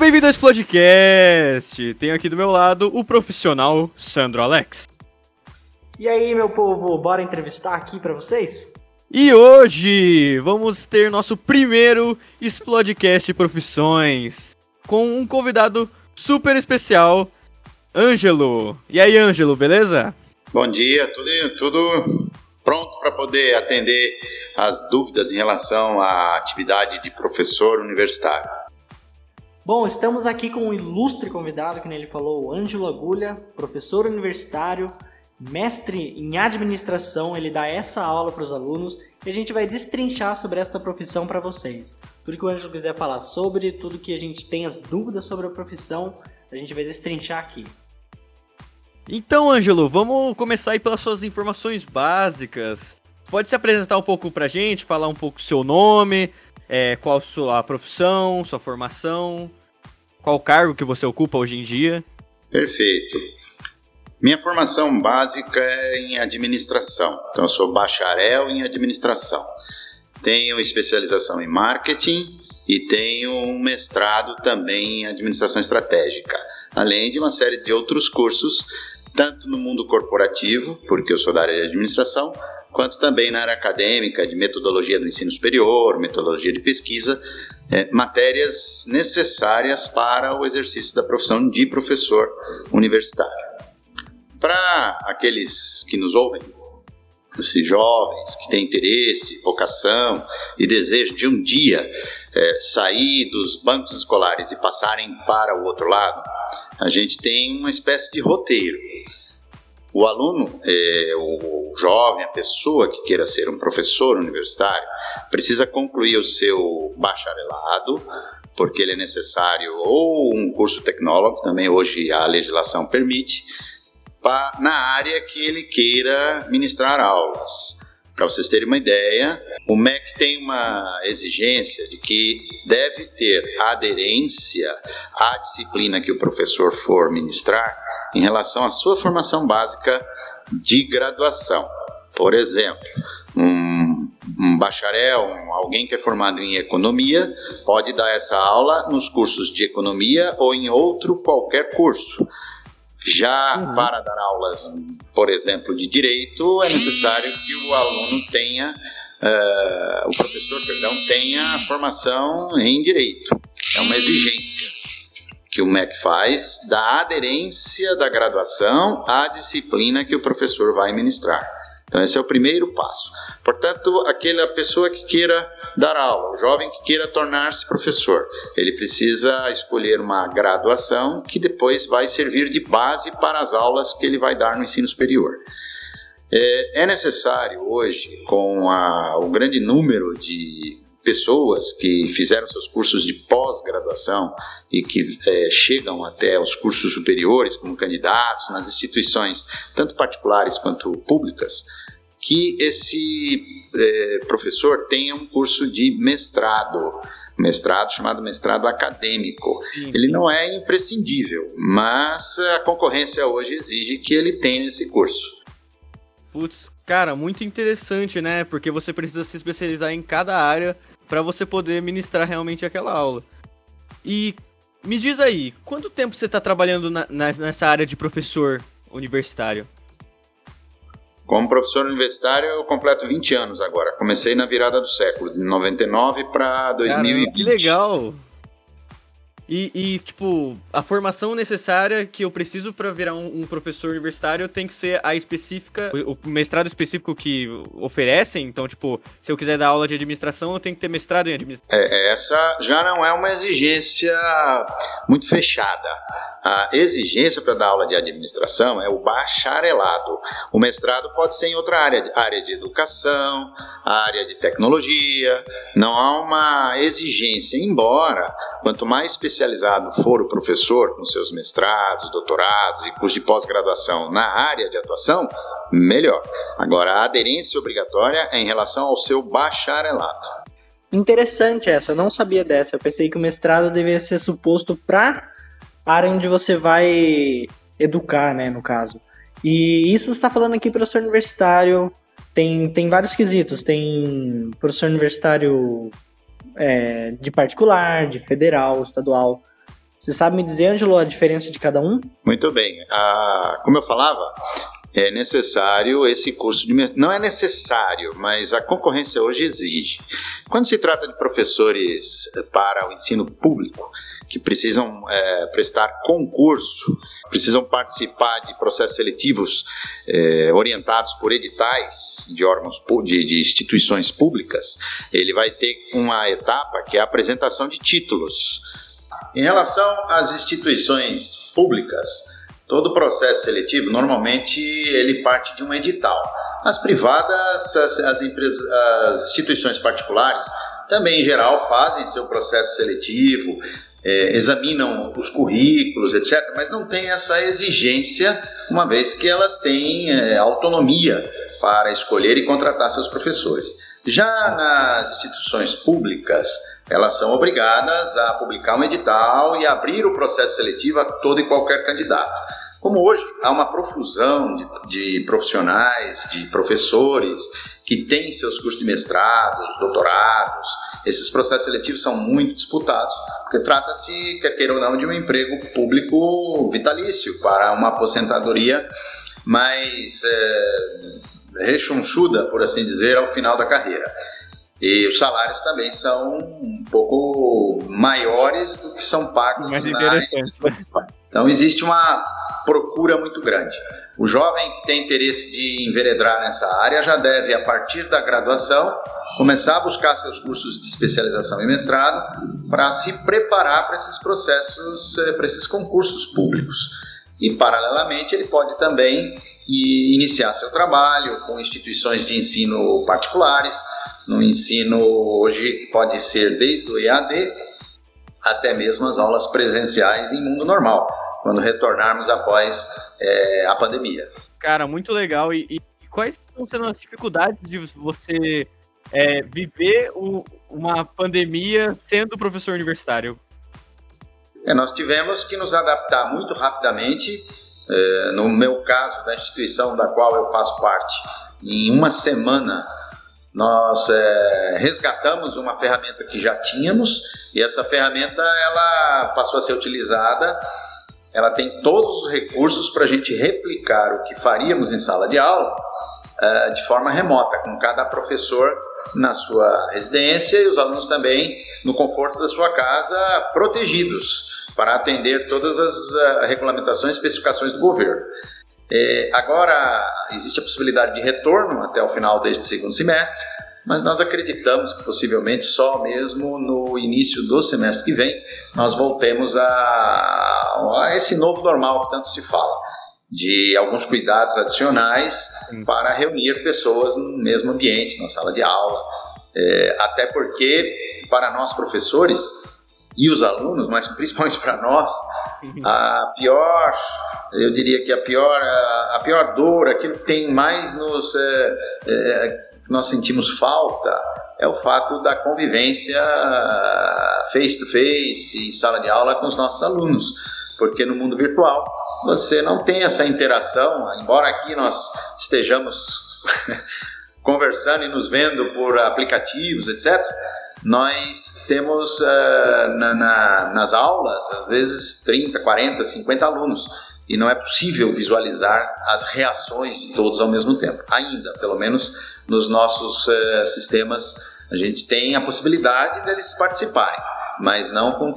Sejam bem-vindos ao Explodecast! Tenho aqui do meu lado o profissional Sandro Alex. E aí, meu povo, bora entrevistar aqui para vocês? E hoje vamos ter nosso primeiro Explodecast Profissões com um convidado super especial, Ângelo. E aí, Ângelo, beleza? Bom dia, tudo, tudo pronto para poder atender as dúvidas em relação à atividade de professor universitário. Bom, estamos aqui com um ilustre convidado, que ele falou, Ângelo Agulha, professor universitário, mestre em administração, ele dá essa aula para os alunos e a gente vai destrinchar sobre essa profissão para vocês. Tudo que o Ângelo quiser falar sobre, tudo que a gente tem as dúvidas sobre a profissão, a gente vai destrinchar aqui. Então, Ângelo, vamos começar aí pelas suas informações básicas. Pode se apresentar um pouco pra gente, falar um pouco seu nome, é, qual a sua profissão, sua formação, qual cargo que você ocupa hoje em dia? Perfeito. Minha formação básica é em administração, então eu sou bacharel em administração. Tenho especialização em marketing e tenho um mestrado também em administração estratégica, além de uma série de outros cursos, tanto no mundo corporativo, porque eu sou da área de administração, quanto também na área acadêmica, de metodologia do ensino superior, metodologia de pesquisa, é, matérias necessárias para o exercício da profissão de professor universitário. Para aqueles que nos ouvem, esses jovens que têm interesse, vocação e desejo de um dia é, sair dos bancos escolares e passarem para o outro lado, a gente tem uma espécie de roteiro. O aluno, é, o jovem, a pessoa que queira ser um professor universitário, precisa concluir o seu bacharelado, porque ele é necessário, ou um curso tecnólogo, também hoje a legislação permite, na área que ele queira ministrar aulas. Para vocês terem uma ideia, o MEC tem uma exigência de que deve ter aderência à disciplina que o professor for ministrar em relação à sua formação básica de graduação. Por exemplo, um, um bacharel, um, alguém que é formado em economia, pode dar essa aula nos cursos de economia ou em outro qualquer curso. Já uhum. para dar aulas, por exemplo, de direito, é necessário que o aluno tenha, uh, o professor, perdão, tenha formação em direito. É uma exigência que o MEC faz da aderência da graduação à disciplina que o professor vai ministrar. Então, esse é o primeiro passo. Portanto, aquela pessoa que queira dar aula, o jovem que queira tornar-se professor, ele precisa escolher uma graduação que depois vai servir de base para as aulas que ele vai dar no ensino superior. É, é necessário hoje, com a, o grande número de pessoas que fizeram seus cursos de pós-graduação e que é, chegam até os cursos superiores como candidatos nas instituições, tanto particulares quanto públicas, que esse é, professor tenha um curso de mestrado, mestrado chamado mestrado acadêmico. Sim. Ele não é imprescindível, mas a concorrência hoje exige que ele tenha esse curso. Putz, cara, muito interessante, né? Porque você precisa se especializar em cada área para você poder ministrar realmente aquela aula. E me diz aí, quanto tempo você está trabalhando na, nessa área de professor universitário? Como professor universitário, eu completo 20 anos agora. Comecei na virada do século, de 99 para 2020. Caramba, que legal! E, e, tipo, a formação necessária que eu preciso para virar um, um, professor universitário tem que ser a específica, o, o, mestrado específico que oferecem. Então, tipo, se eu quiser dar aula de administração, eu tenho que ter mestrado em administração. É, essa já não é uma exigência muito fechada. A exigência para dar aula de administração é o bacharelado. O mestrado pode ser em outra área, área de educação, área de tecnologia. Não há uma exigência, embora quanto mais especializado for o professor com seus mestrados, doutorados e curso de pós-graduação na área de atuação, melhor. Agora, a aderência obrigatória é em relação ao seu bacharelado. Interessante essa, eu não sabia dessa. Eu pensei que o mestrado deveria ser suposto para área onde você vai educar, né, no caso. E isso está falando aqui professor universitário, tem, tem vários quesitos, tem professor universitário é, de particular, de federal, estadual. Você sabe me dizer, Ângelo, a diferença de cada um? Muito bem. Ah, como eu falava, é necessário esse curso de não é necessário, mas a concorrência hoje exige. Quando se trata de professores para o ensino público que precisam é, prestar concurso, precisam participar de processos seletivos é, orientados por editais de órgãos de, de instituições públicas, ele vai ter uma etapa que é a apresentação de títulos. Em relação às instituições públicas, Todo processo seletivo, normalmente, ele parte de um edital. As privadas, as, as, empresas, as instituições particulares, também, em geral, fazem seu processo seletivo, é, examinam os currículos, etc., mas não tem essa exigência, uma vez que elas têm é, autonomia para escolher e contratar seus professores. Já nas instituições públicas, elas são obrigadas a publicar um edital e abrir o processo seletivo a todo e qualquer candidato. Como hoje há uma profusão de, de profissionais, de professores que têm seus cursos de mestrados, doutorados, esses processos seletivos são muito disputados, porque trata-se, quer queira ou não, de um emprego público vitalício para uma aposentadoria mais é, rechonchuda, por assim dizer, ao final da carreira. E os salários também são um pouco maiores do que são pagos Mais interessante. Então existe uma procura muito grande. O jovem que tem interesse de enveredar nessa área já deve, a partir da graduação, começar a buscar seus cursos de especialização e mestrado para se preparar para esses processos, eh, para esses concursos públicos. E, paralelamente, ele pode também iniciar seu trabalho com instituições de ensino particulares. No ensino, hoje, pode ser desde o EAD até mesmo as aulas presenciais em mundo normal quando retornarmos após é, a pandemia. Cara, muito legal. E, e, quais estão sendo as dificuldades de você é, viver o, uma pandemia sendo professor universitário? É, nós tivemos que nos adaptar muito rapidamente. É, no meu caso, da instituição da qual eu faço parte, em uma semana nós é, resgatamos uma ferramenta que já tínhamos e essa ferramenta ela passou a ser utilizada ela tem todos os recursos para a gente replicar o que faríamos em sala de aula uh, de forma remota, com cada professor na sua residência e os alunos também no conforto da sua casa, protegidos para atender todas as uh, regulamentações e especificações do governo. É, agora existe a possibilidade de retorno até o final deste segundo semestre, mas nós acreditamos que possivelmente só mesmo no início do semestre que vem nós voltemos a, a esse novo normal que tanto se fala, de alguns cuidados adicionais para reunir pessoas no mesmo ambiente, na sala de aula, é, até porque para nós professores e os alunos, mas principalmente para nós, a pior, eu diria que a pior, a, a pior dor, aquilo que tem mais nos é, é, nós sentimos falta é o fato da convivência face to face, em sala de aula com os nossos alunos, porque no mundo virtual você não tem essa interação, embora aqui nós estejamos conversando e nos vendo por aplicativos, etc. Nós temos uh, na, na, nas aulas, às vezes, 30, 40, 50 alunos e não é possível visualizar as reações de todos ao mesmo tempo. Ainda, pelo menos nos nossos uh, sistemas, a gente tem a possibilidade deles participarem, mas não com,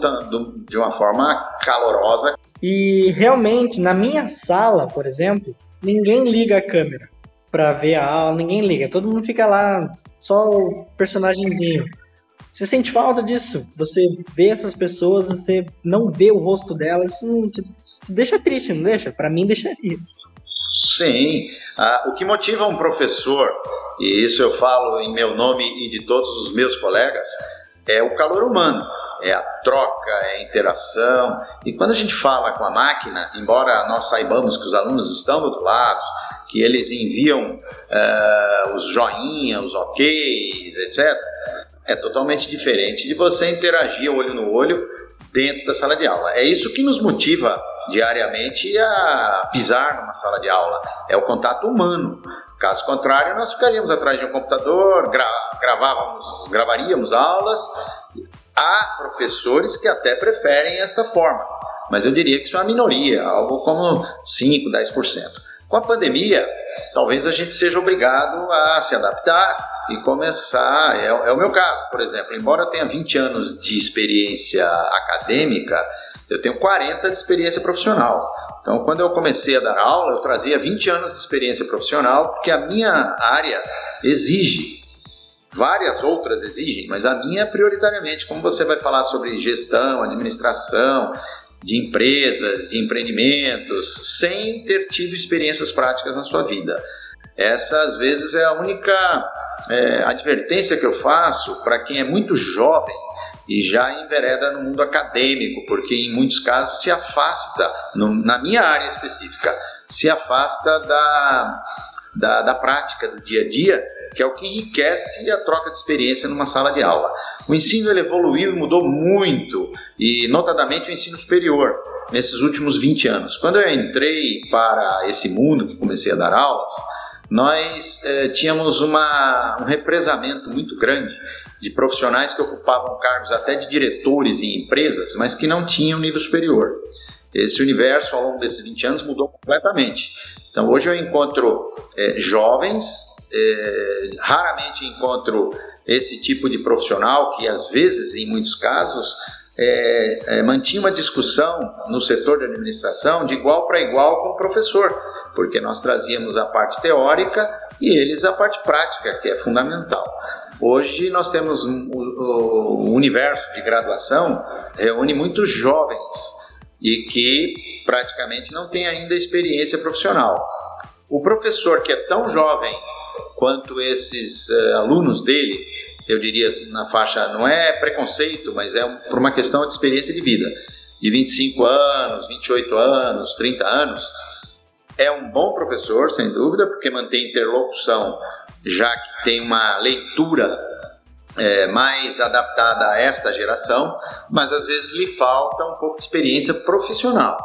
de uma forma calorosa. E realmente, na minha sala, por exemplo, ninguém liga a câmera para ver a aula, ninguém liga, todo mundo fica lá, só o personagemzinho. Você sente falta disso? Você vê essas pessoas, você não vê o rosto delas, isso te, te deixa triste, não deixa? Para mim, deixaria. Sim. Ah, o que motiva um professor, e isso eu falo em meu nome e de todos os meus colegas, é o calor humano, é a troca, é a interação. E quando a gente fala com a máquina, embora nós saibamos que os alunos estão do outro lado, que eles enviam uh, os joinha, os ok, etc., é totalmente diferente de você interagir olho no olho dentro da sala de aula. É isso que nos motiva diariamente a pisar numa sala de aula, é o contato humano. Caso contrário, nós ficaríamos atrás de um computador, gra gravávamos, gravaríamos aulas Há professores que até preferem esta forma, mas eu diria que isso é uma minoria, algo como 5, 10%. Com a pandemia, talvez a gente seja obrigado a se adaptar e começar. É, é, o meu caso, por exemplo, embora eu tenha 20 anos de experiência acadêmica, eu tenho 40 de experiência profissional. Então, quando eu comecei a dar aula, eu trazia 20 anos de experiência profissional, porque a minha área exige. Várias outras exigem, mas a minha prioritariamente. Como você vai falar sobre gestão, administração, de empresas, de empreendimentos, sem ter tido experiências práticas na sua vida. Essa, às vezes, é a única é, advertência que eu faço para quem é muito jovem e já envereda no mundo acadêmico, porque em muitos casos se afasta, no, na minha área específica, se afasta da, da, da prática do dia a dia, que é o que enriquece a troca de experiência numa sala de aula. O ensino evoluiu e mudou muito, e notadamente o ensino superior, nesses últimos 20 anos. Quando eu entrei para esse mundo, que comecei a dar aulas, nós eh, tínhamos uma, um represamento muito grande de profissionais que ocupavam cargos até de diretores em empresas, mas que não tinham nível superior. Esse universo, ao longo desses 20 anos, mudou completamente. Então, hoje eu encontro é, jovens, é, raramente encontro esse tipo de profissional que, às vezes, em muitos casos, é, é, mantinha uma discussão no setor de administração de igual para igual com o professor, porque nós trazíamos a parte teórica e eles a parte prática, que é fundamental. Hoje nós temos um, o, o universo de graduação reúne muitos jovens e que praticamente não têm ainda experiência profissional. O professor que é tão jovem quanto esses uh, alunos dele, eu diria assim, na faixa, não é preconceito, mas é um, por uma questão de experiência de vida, de 25 anos, 28 anos, 30 anos, é um bom professor, sem dúvida, porque mantém interlocução já que tem uma leitura é, mais adaptada a esta geração, mas às vezes lhe falta um pouco de experiência profissional.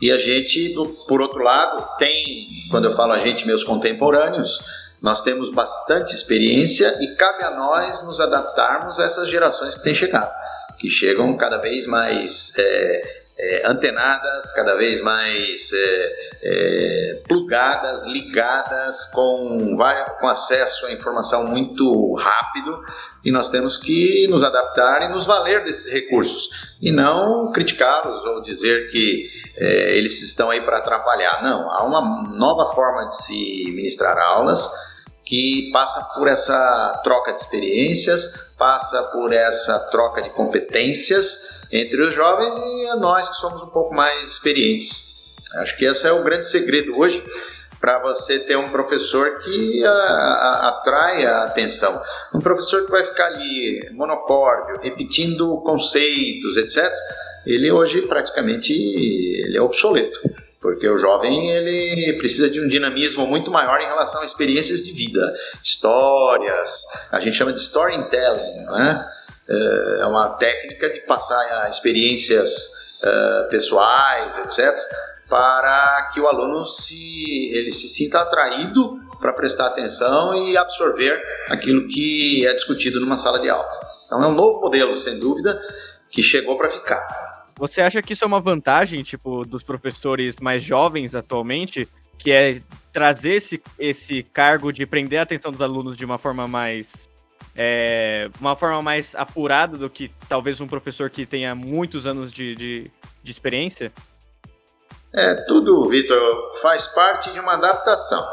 E a gente, por outro lado, tem, quando eu falo a gente, meus contemporâneos, nós temos bastante experiência e cabe a nós nos adaptarmos a essas gerações que têm chegado, que chegam cada vez mais é, é, antenadas, cada vez mais é, é, plugadas, ligadas, com, com acesso à informação muito rápido, e nós temos que nos adaptar e nos valer desses recursos, e não criticá-los ou dizer que é, eles estão aí para atrapalhar. Não, há uma nova forma de se ministrar aulas que passa por essa troca de experiências, passa por essa troca de competências entre os jovens e nós que somos um pouco mais experientes. Acho que esse é o grande segredo hoje para você ter um professor que a, a, atrai a atenção. Um professor que vai ficar ali monocórdio, repetindo conceitos, etc. Ele hoje praticamente ele é obsoleto, porque o jovem ele precisa de um dinamismo muito maior em relação a experiências de vida, histórias. A gente chama de storytelling, não é? É uma técnica de passar experiências uh, pessoais, etc., para que o aluno se, ele se sinta atraído para prestar atenção e absorver aquilo que é discutido numa sala de aula. Então é um novo modelo, sem dúvida, que chegou para ficar. Você acha que isso é uma vantagem, tipo, dos professores mais jovens atualmente, que é trazer esse, esse cargo de prender a atenção dos alunos de uma forma mais é, uma forma mais apurada do que talvez um professor que tenha muitos anos de, de, de experiência? É, tudo, Vitor, faz parte de uma adaptação.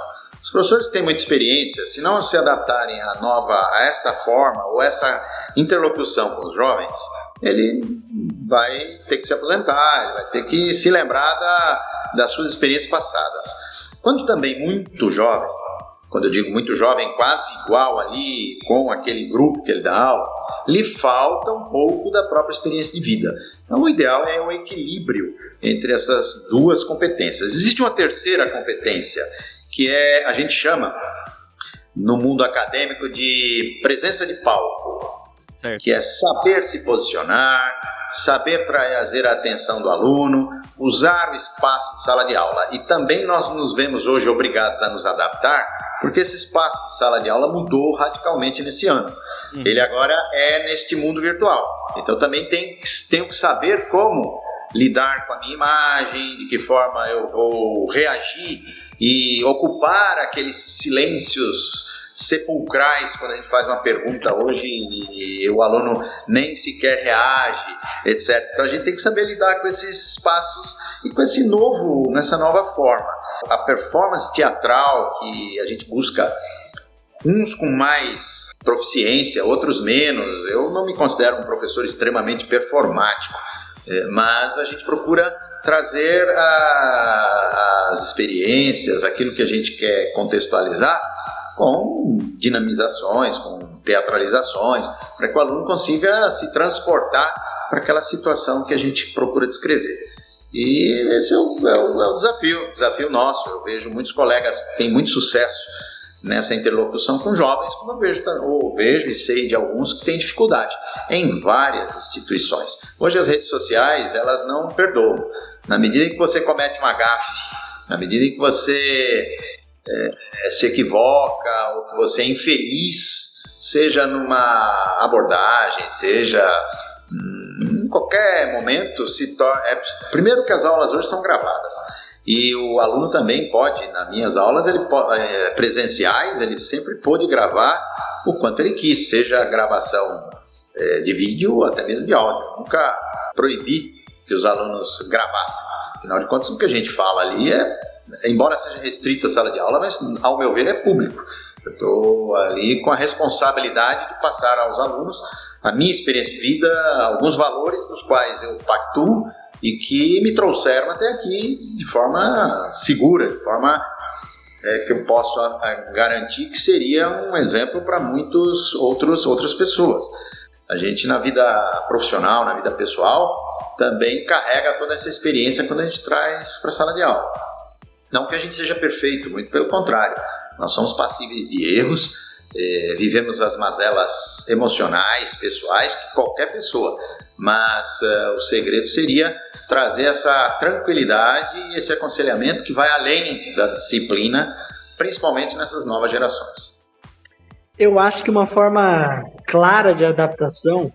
Os professores que têm muita experiência, se não se adaptarem à nova, a esta forma ou essa interlocução com os jovens, ele vai ter que se aposentar, ele vai ter que se lembrar da, das suas experiências passadas. Quando também muito jovem, quando eu digo muito jovem, quase igual ali com aquele grupo que ele dá aula, lhe falta um pouco da própria experiência de vida. Então, o ideal é o equilíbrio entre essas duas competências. Existe uma terceira competência, que é, a gente chama, no mundo acadêmico, de presença de palco, certo. que é saber se posicionar, saber trazer a atenção do aluno, usar o espaço de sala de aula. E também nós nos vemos hoje obrigados a nos adaptar porque esse espaço de sala de aula mudou radicalmente nesse ano. Uhum. Ele agora é neste mundo virtual. Então também tem, tenho que saber como lidar com a minha imagem, de que forma eu vou reagir e ocupar aqueles silêncios sepulcrais quando a gente faz uma pergunta hoje e o aluno nem sequer reage, etc. Então a gente tem que saber lidar com esses espaços e com esse novo, nessa nova forma. A performance teatral que a gente busca uns com mais proficiência, outros menos. Eu não me considero um professor extremamente performático, é, mas a gente procura trazer a, as experiências, aquilo que a gente quer contextualizar com dinamizações, com teatralizações, para que o aluno consiga se transportar para aquela situação que a gente procura descrever. E esse é o, é o, é o desafio, desafio nosso. Eu vejo muitos colegas que têm muito sucesso nessa interlocução com jovens, como eu vejo, eu vejo e sei de alguns que têm dificuldade em várias instituições. Hoje as redes sociais, elas não perdoam. Na medida em que você comete uma gafe, na medida em que você é, se equivoca ou que você é infeliz, seja numa abordagem, seja hum, em qualquer momento, se torna. É, primeiro que as aulas hoje são gravadas. E o aluno também pode, nas minhas aulas ele pode, é, presenciais, ele sempre pôde gravar o quanto ele quis, seja gravação é, de vídeo ou até mesmo de áudio. Nunca proibi que os alunos gravassem. Afinal de contas, o que a gente fala ali é embora seja restrita a sala de aula, mas ao meu ver é público. Eu estou ali com a responsabilidade de passar aos alunos a minha experiência de vida, alguns valores dos quais eu pactuo e que me trouxeram até aqui de forma segura, de forma é, que eu posso garantir que seria um exemplo para muitos outros outras pessoas. A gente na vida profissional, na vida pessoal, também carrega toda essa experiência quando a gente traz para a sala de aula. Não que a gente seja perfeito, muito pelo contrário. Nós somos passíveis de erros, é, vivemos as mazelas emocionais, pessoais, que qualquer pessoa. Mas uh, o segredo seria trazer essa tranquilidade e esse aconselhamento que vai além da disciplina, principalmente nessas novas gerações. Eu acho que uma forma clara de adaptação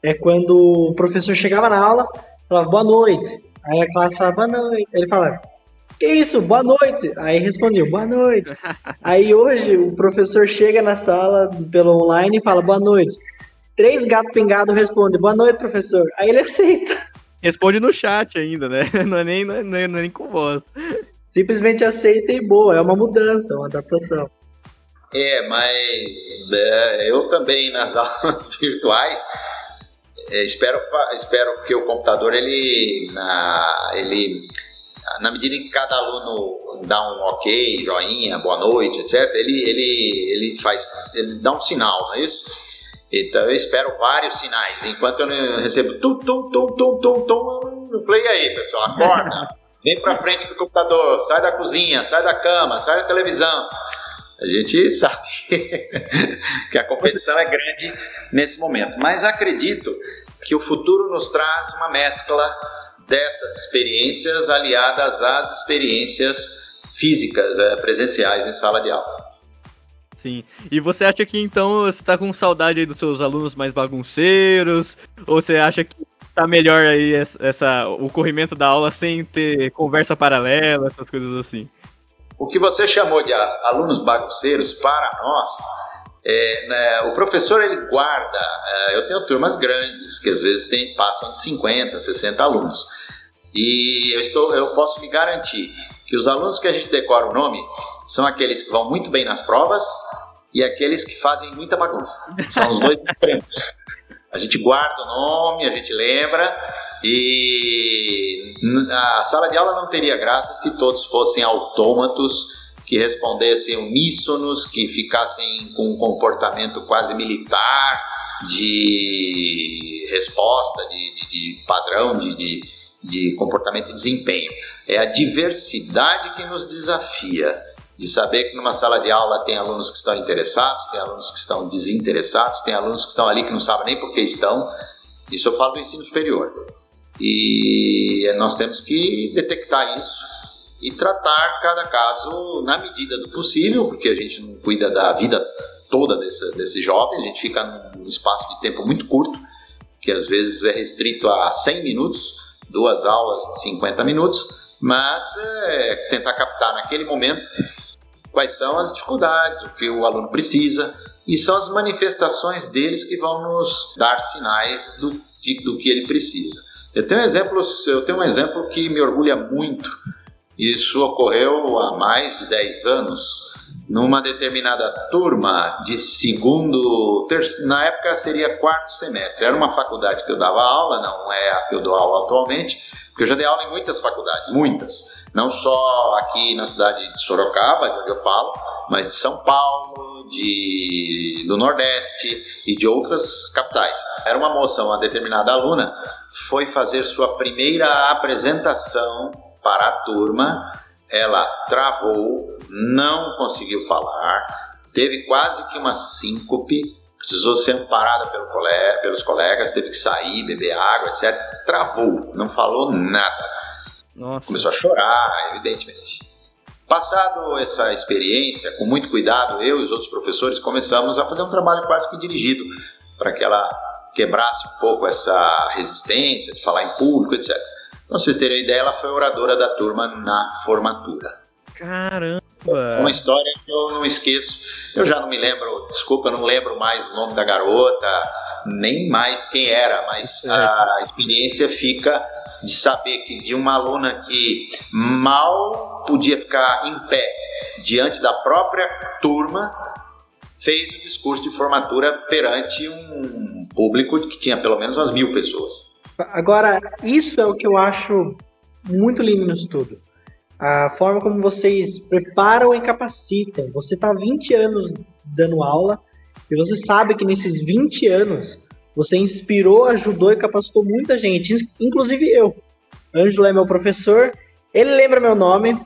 é quando o professor chegava na aula, falava boa noite. Aí a classe falava boa noite. Ele falava, que isso? Boa noite. Aí respondeu, boa noite. Aí hoje o professor chega na sala pelo online e fala, boa noite. Três gatos pingados respondem, boa noite, professor. Aí ele aceita. Responde no chat ainda, né? Não é nem, não é, não é nem com voz. Simplesmente aceita e boa, é uma mudança, uma adaptação. É, mas é, eu também nas aulas virtuais é, espero, espero que o computador ele, na, ele na medida em que cada aluno dá um ok, joinha, boa noite, etc., ele, ele, ele faz, ele dá um sinal, não é isso? Então eu espero vários sinais. Enquanto eu não recebo tum, tum, tum, tum, tum, tum, eu falei, aí, pessoal, acorda, vem pra frente do computador, sai da cozinha, sai da cama, sai da televisão. A gente sabe que a competição é grande nesse momento, mas acredito que o futuro nos traz uma mescla dessas experiências aliadas às experiências físicas, é, presenciais em sala de aula. Sim. E você acha que então você está com saudade dos seus alunos mais bagunceiros? Ou você acha que tá melhor aí essa, o corrimento da aula sem ter conversa paralela, essas coisas assim? O que você chamou de alunos bagunceiros, para nós, é, né, o professor ele guarda. É, eu tenho turmas grandes que às vezes tem, passam de 50, 60 alunos. E eu, estou, eu posso me garantir que os alunos que a gente decora o nome são aqueles que vão muito bem nas provas e aqueles que fazem muita bagunça. São os dois extremos. A gente guarda o nome, a gente lembra e a sala de aula não teria graça se todos fossem autômatos que respondessem uníssonos, que ficassem com um comportamento quase militar de resposta, de, de, de padrão, de, de de comportamento e desempenho. É a diversidade que nos desafia. De saber que numa sala de aula tem alunos que estão interessados, tem alunos que estão desinteressados, tem alunos que estão ali que não sabem nem por que estão. Isso eu falo do ensino superior. E nós temos que detectar isso e tratar cada caso na medida do possível, porque a gente não cuida da vida toda desse, desse jovem, a gente fica num espaço de tempo muito curto, que às vezes é restrito a 100 minutos, duas aulas de 50 minutos, mas é, tentar captar naquele momento quais são as dificuldades, o que o aluno precisa, e são as manifestações deles que vão nos dar sinais do, de, do que ele precisa. Eu tenho, exemplos, eu tenho um exemplo que me orgulha muito. Isso ocorreu há mais de 10 anos, numa determinada turma de segundo, terceiro, na época seria quarto semestre. Era uma faculdade que eu dava aula, não é a que eu dou aula atualmente, porque eu já dei aula em muitas faculdades, muitas. Não só aqui na cidade de Sorocaba, de onde eu falo, mas de São Paulo, de, do Nordeste e de outras capitais. Era uma moça, uma determinada aluna, foi fazer sua primeira apresentação para a turma. Ela travou, não conseguiu falar, teve quase que uma síncope, precisou ser amparada pelo colega, pelos colegas, teve que sair, beber água, etc. Travou, não falou nada. Nossa. Começou a chorar, evidentemente. Passado essa experiência, com muito cuidado, eu e os outros professores começamos a fazer um trabalho quase que dirigido para que ela quebrasse um pouco essa resistência de falar em público, etc. Então, vocês terem ideia, ela foi oradora da turma na formatura. Caramba! Uma história que eu não esqueço. Eu já não me lembro, desculpa, eu não lembro mais o nome da garota, nem mais quem era, mas a experiência fica de saber que de uma aluna que mal podia ficar em pé diante da própria turma, fez o discurso de formatura perante um público que tinha pelo menos umas mil pessoas. Agora, isso é o que eu acho muito lindo nisso tudo. A forma como vocês preparam e capacitam. Você está 20 anos dando aula e você sabe que nesses 20 anos você inspirou, ajudou e capacitou muita gente, inclusive eu. Ângelo é meu professor, ele lembra meu nome,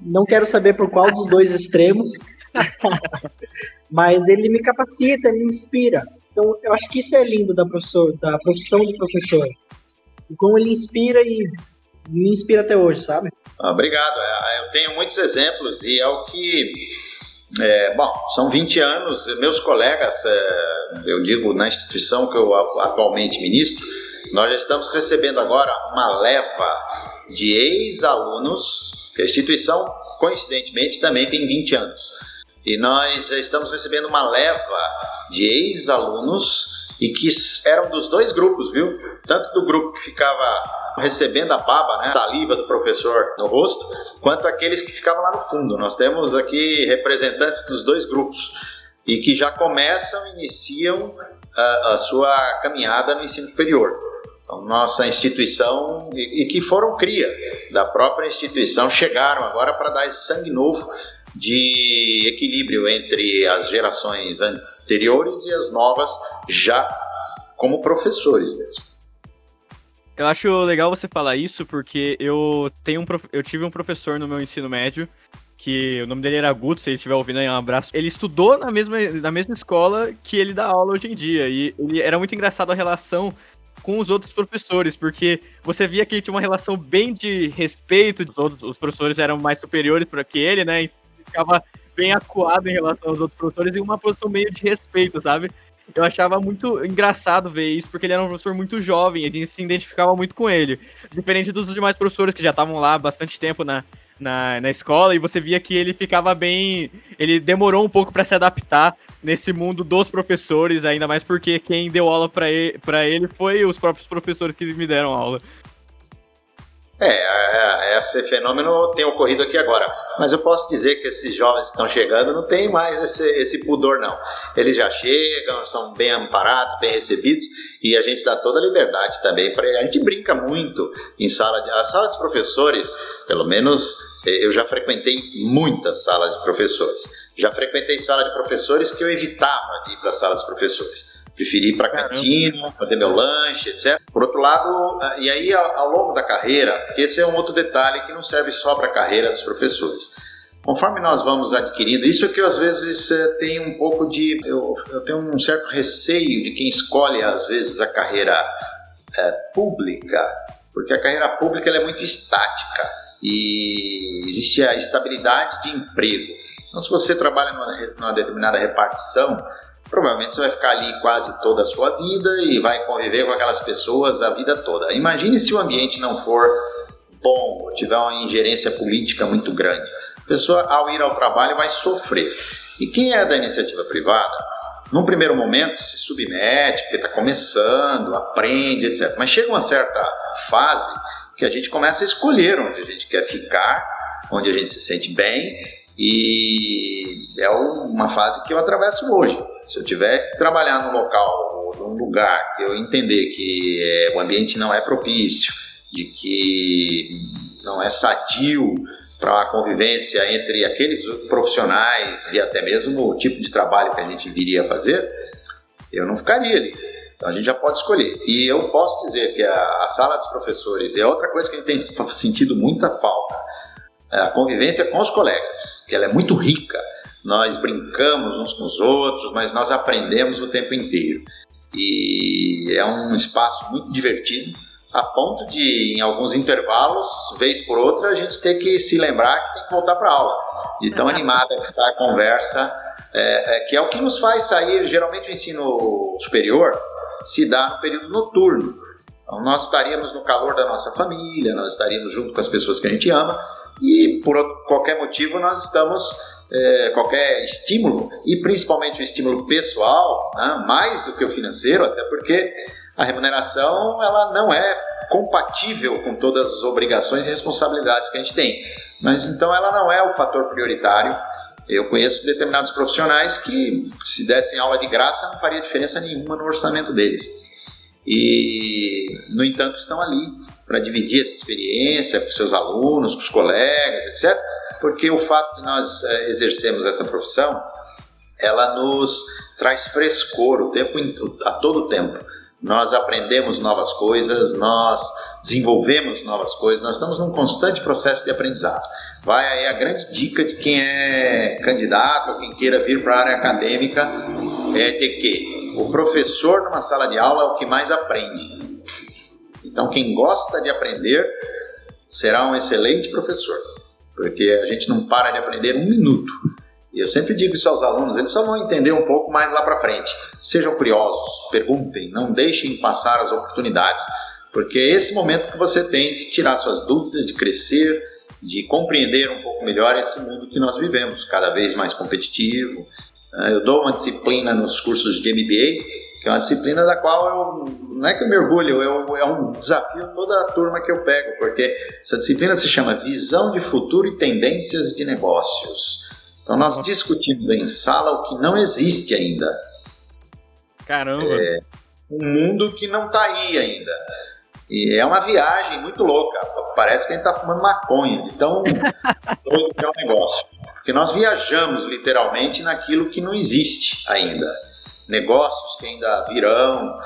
não quero saber por qual dos dois extremos, mas ele me capacita, me inspira. Então, eu acho que isso é lindo da, professor, da profissão de professor. E como ele inspira e me inspira até hoje, sabe? Ah, obrigado. É, eu tenho muitos exemplos e é o que. É, bom, são 20 anos, meus colegas, é, eu digo na instituição que eu atualmente ministro, nós já estamos recebendo agora uma leva de ex-alunos, que a instituição, coincidentemente, também tem 20 anos. E nós já estamos recebendo uma leva de ex-alunos e que eram dos dois grupos, viu? Tanto do grupo que ficava recebendo a baba, né, saliva do professor no rosto, quanto aqueles que ficavam lá no fundo. Nós temos aqui representantes dos dois grupos e que já começam, iniciam a, a sua caminhada no ensino superior. Então, nossa instituição, e, e que foram cria da própria instituição, chegaram agora para dar esse sangue novo de equilíbrio entre as gerações anteriores e as novas, já como professores mesmo. Eu acho legal você falar isso porque eu tenho um eu tive um professor no meu ensino médio que o nome dele era Guto, se ele estiver ouvindo aí, um abraço. Ele estudou na mesma, na mesma escola que ele dá aula hoje em dia. E ele, era muito engraçado a relação com os outros professores, porque você via que ele tinha uma relação bem de respeito, todos os professores eram mais superiores para que ele, né? E ficava bem acuado em relação aos outros professores e uma posição meio de respeito, sabe? Eu achava muito engraçado ver isso, porque ele era um professor muito jovem, a gente se identificava muito com ele. Diferente dos demais professores que já estavam lá bastante tempo na, na, na escola e você via que ele ficava bem. Ele demorou um pouco para se adaptar nesse mundo dos professores, ainda mais porque quem deu aula para ele, ele foi os próprios professores que me deram aula. É, é, é, esse fenômeno tem ocorrido aqui agora. Mas eu posso dizer que esses jovens que estão chegando não tem mais esse, esse pudor, não. Eles já chegam, são bem amparados, bem recebidos, e a gente dá toda a liberdade também para A gente brinca muito em sala de. A sala dos professores, pelo menos eu já frequentei muitas salas de professores. Já frequentei sala de professores que eu evitava de ir para a sala dos professores preferi ir para a cantina, fazer meu lanche, etc. Por outro lado, ah, e aí ao, longo da carreira, esse é um outro detalhe que não serve só para a carreira dos professores. Conforme nós vamos adquirindo, isso é que eu às vezes eh, tenho um pouco de. Eu, eu, tenho um certo receio de quem escolhe às vezes a carreira é, pública, porque a carreira pública é muito estática e existe a estabilidade de emprego. Então, se você trabalha numa, numa determinada repartição, provavelmente você vai ficar ali quase toda a sua vida e vai conviver com aquelas pessoas a vida toda. Imagine se o ambiente não for bom, tiver uma ingerência política muito grande. A pessoa, ao ir ao trabalho, vai sofrer. E quem é da iniciativa privada, num primeiro momento se submete, porque está começando, aprende, etc. Mas chega uma certa fase que a gente começa a escolher onde a gente quer ficar, onde a gente se sente bem, e é uma fase que eu atravesso hoje. Se eu tiver que trabalhar num local, num lugar que eu entender que é, o ambiente não é propício, de que não é sadio para a convivência entre aqueles profissionais e até mesmo o tipo de trabalho que a gente viria a fazer, eu não ficaria ali. Então a gente já pode escolher. E eu posso dizer que a, a sala dos professores é outra coisa que a gente tem sentido muita falta. É a convivência com os colegas, que ela é muito rica. Nós brincamos uns com os outros, mas nós aprendemos o tempo inteiro. E é um espaço muito divertido a ponto de, em alguns intervalos, vez por outra, a gente ter que se lembrar que tem que voltar para a aula. De tão animada que está a conversa, é, é, que é o que nos faz sair, geralmente o ensino superior se dá no período noturno. Então, nós estaríamos no calor da nossa família, nós estaríamos junto com as pessoas que a gente ama, e por qualquer motivo nós estamos, é, qualquer estímulo, e principalmente o estímulo pessoal, né, mais do que o financeiro, até porque a remuneração ela não é compatível com todas as obrigações e responsabilidades que a gente tem. Mas então ela não é o fator prioritário. Eu conheço determinados profissionais que, se dessem aula de graça, não faria diferença nenhuma no orçamento deles. E, no entanto, estão ali para dividir essa experiência com seus alunos, com os colegas, etc. Porque o fato de nós é, exercermos essa profissão, ela nos traz frescor o tempo a todo tempo nós aprendemos novas coisas, nós desenvolvemos novas coisas, nós estamos num constante processo de aprendizado. Vai aí a grande dica de quem é candidato quem queira vir para a área acadêmica é de que o professor numa sala de aula é o que mais aprende. Então quem gosta de aprender será um excelente professor, porque a gente não para de aprender um minuto. E eu sempre digo isso aos alunos, eles só vão entender um pouco mais lá para frente. Sejam curiosos, perguntem, não deixem passar as oportunidades, porque é esse momento que você tem de tirar suas dúvidas, de crescer, de compreender um pouco melhor esse mundo que nós vivemos, cada vez mais competitivo. Ah, eu dou uma disciplina nos cursos de MBA, que é uma disciplina da qual eu não é que eu me orgulho, eu, é um desafio toda a turma que eu pego, porque essa disciplina se chama Visão de Futuro e Tendências de Negócios. Então nós discutimos em sala o que não existe ainda. Caramba! É um mundo que não está aí ainda. E é uma viagem muito louca. Parece que a gente está fumando maconha, de tão doido que é o negócio. Porque nós viajamos literalmente naquilo que não existe ainda. Negócios que ainda virão,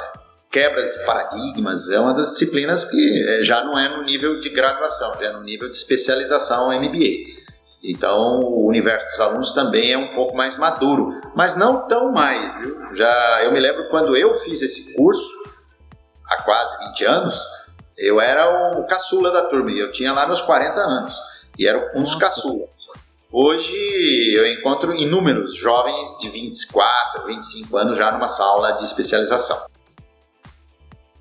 quebras de paradigmas, é uma das disciplinas que é, já não é no nível de graduação, já é no nível de especialização MBA. Então, o universo dos alunos também é um pouco mais maduro, mas não tão mais, viu? Já eu me lembro quando eu fiz esse curso há quase 20 anos, eu era o caçula da turma, eu tinha lá meus 40 anos e era um dos caçulas. Hoje eu encontro inúmeros jovens de 24, 25 anos já numa sala de especialização.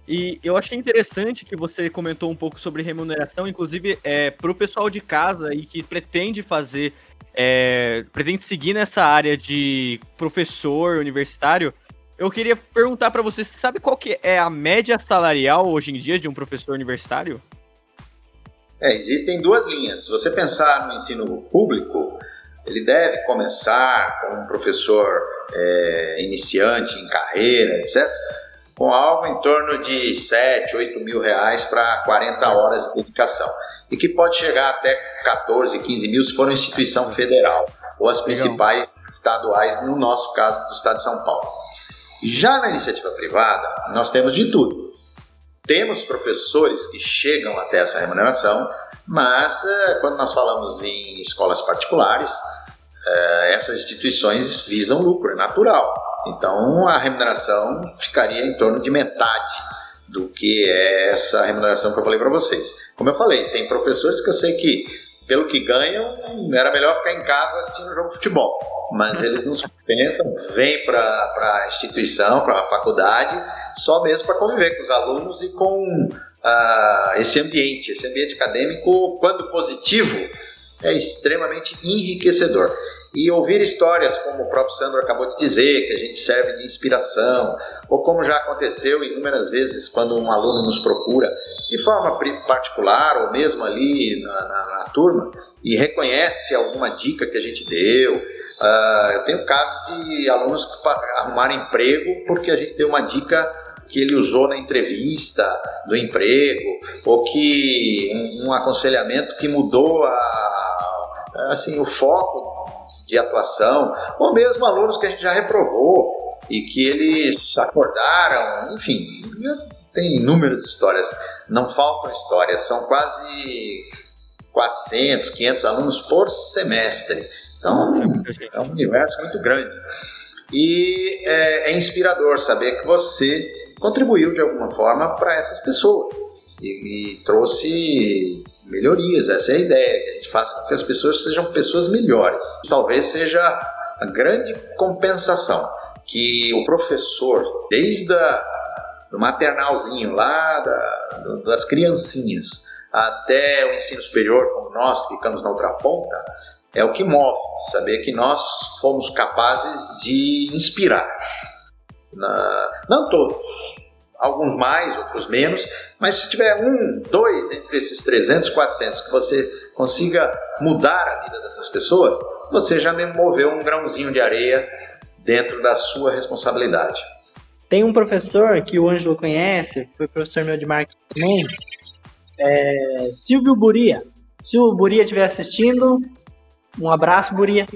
E eu achei interessante que você comentou um pouco sobre remuneração, inclusive é, para o pessoal de casa e que pretende fazer, é, pretende seguir nessa área de professor universitário. Eu queria perguntar para você, sabe qual que é a média salarial hoje em dia de um professor universitário? É, existem duas linhas. Se você pensar no ensino público, ele deve começar com um professor é, iniciante em carreira, etc com algo em torno de 7, 8 mil reais para 40 horas de dedicação. E que pode chegar até 14, 15 mil se for uma instituição federal, ou as principais Legal. estaduais, no nosso caso, do estado de São Paulo. Já na iniciativa privada, nós temos de tudo. Temos professores que chegam até essa remuneração, mas eh, quando nós falamos em escolas particulares, eh, essas instituições visam lucro, é natural. Então a remuneração ficaria em torno de metade do que é essa remuneração que eu falei para vocês. Como eu falei, tem professores que eu sei que, pelo que ganham, era melhor ficar em casa assistindo um jogo de futebol. Mas eles não sustentam, vêm para a instituição, para a faculdade, só mesmo para conviver com os alunos e com uh, esse ambiente. Esse ambiente acadêmico, quando positivo, é extremamente enriquecedor. E ouvir histórias como o próprio Sandro acabou de dizer, que a gente serve de inspiração, ou como já aconteceu inúmeras vezes quando um aluno nos procura de forma particular ou mesmo ali na, na, na turma e reconhece alguma dica que a gente deu. Uh, eu tenho casos de alunos que arrumaram emprego porque a gente deu uma dica que ele usou na entrevista do emprego ou que um, um aconselhamento que mudou a, assim o foco de atuação, ou mesmo alunos que a gente já reprovou e que eles acordaram, enfim, tem inúmeras histórias, não faltam histórias, são quase 400, 500 alunos por semestre. Então, é um universo muito grande. E é, é inspirador saber que você contribuiu de alguma forma para essas pessoas e, e trouxe melhorias. Essa é a ideia, que a gente faça com que as pessoas sejam pessoas melhores. Talvez seja a grande compensação que o professor, desde a, do maternalzinho lá, da, do, das criancinhas, até o ensino superior, como nós que ficamos na outra ponta, é o que move, saber que nós fomos capazes de inspirar. Na, não todos, alguns mais, outros menos, mas se tiver um, dois entre esses 300, 400 que você consiga mudar a vida dessas pessoas, você já moveu um grãozinho de areia dentro da sua responsabilidade. Tem um professor que o Ângelo conhece, foi professor meu de marketing também, é Silvio Buria. Se o Buria estiver assistindo, um abraço, Buria.